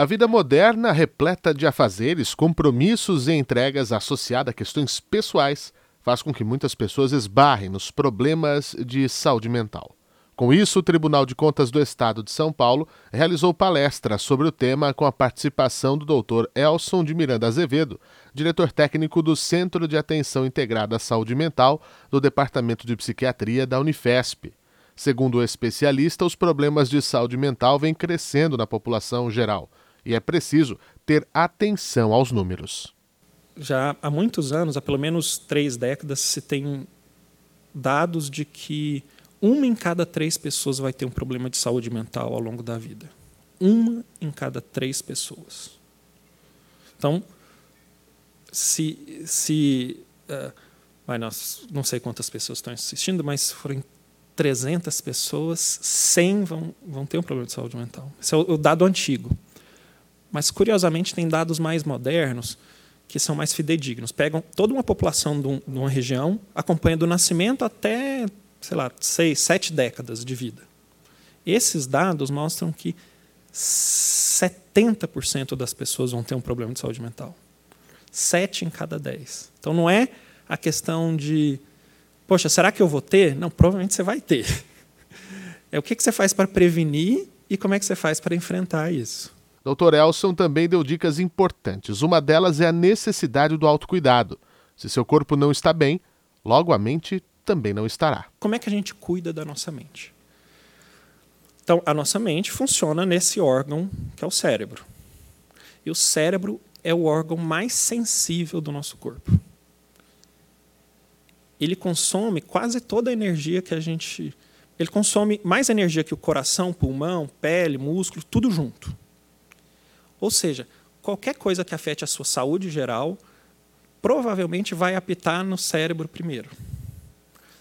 A vida moderna, repleta de afazeres, compromissos e entregas associada a questões pessoais, faz com que muitas pessoas esbarrem nos problemas de saúde mental. Com isso, o Tribunal de Contas do Estado de São Paulo realizou palestra sobre o tema com a participação do Dr. Elson de Miranda Azevedo, diretor técnico do Centro de Atenção Integrada à Saúde Mental do Departamento de Psiquiatria da Unifesp. Segundo o especialista, os problemas de saúde mental vêm crescendo na população geral e é preciso ter atenção aos números. Já há muitos anos, há pelo menos três décadas, se tem dados de que uma em cada três pessoas vai ter um problema de saúde mental ao longo da vida. Uma em cada três pessoas. Então, se. se uh, nós, não sei quantas pessoas estão assistindo, mas se forem 300 pessoas, 100 vão, vão ter um problema de saúde mental. Esse é o, o dado antigo. Mas, curiosamente, tem dados mais modernos que são mais fidedignos. Pegam toda uma população de, uma região, acompanham do nascimento até, sei lá, seis, sete décadas de vida. Esses dados mostram que 70% das pessoas vão ter um problema de saúde mental. Sete em cada dez. Então não é a questão de, poxa, será que eu vou ter? Não, provavelmente você vai ter. É o que você faz para prevenir e como é que você faz para enfrentar isso. Dr. Elson também deu dicas importantes. Uma delas é a necessidade do autocuidado. Se seu corpo não está bem, logo a mente também não estará. Como é que a gente cuida da nossa mente? Então, a nossa mente funciona nesse órgão que é o cérebro. E o cérebro é o órgão mais sensível do nosso corpo. Ele consome quase toda a energia que a gente. Ele consome mais energia que o coração, pulmão, pele, músculo, tudo junto. Ou seja, qualquer coisa que afete a sua saúde geral provavelmente vai apitar no cérebro primeiro.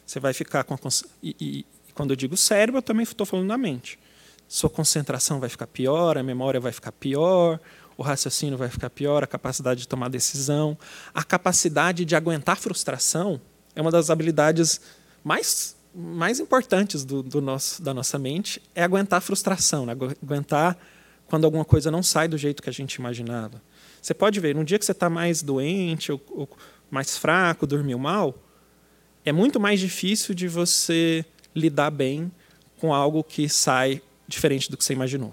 Você vai ficar com a e, e, quando eu digo cérebro, eu também estou falando da mente. Sua concentração vai ficar pior, a memória vai ficar pior, o raciocínio vai ficar pior, a capacidade de tomar decisão, a capacidade de aguentar frustração é uma das habilidades mais mais importantes do, do nosso, da nossa mente é aguentar frustração, né? aguentar quando alguma coisa não sai do jeito que a gente imaginava. Você pode ver, num dia que você está mais doente ou, ou mais fraco, dormiu mal, é muito mais difícil de você lidar bem com algo que sai diferente do que você imaginou.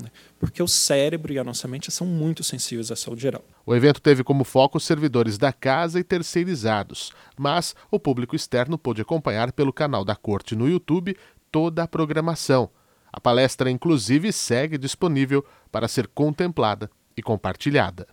Né? Porque o cérebro e a nossa mente são muito sensíveis à saúde geral. O evento teve como foco servidores da casa e terceirizados, mas o público externo pôde acompanhar pelo canal da Corte no YouTube toda a programação. A palestra, inclusive, segue disponível para ser contemplada e compartilhada.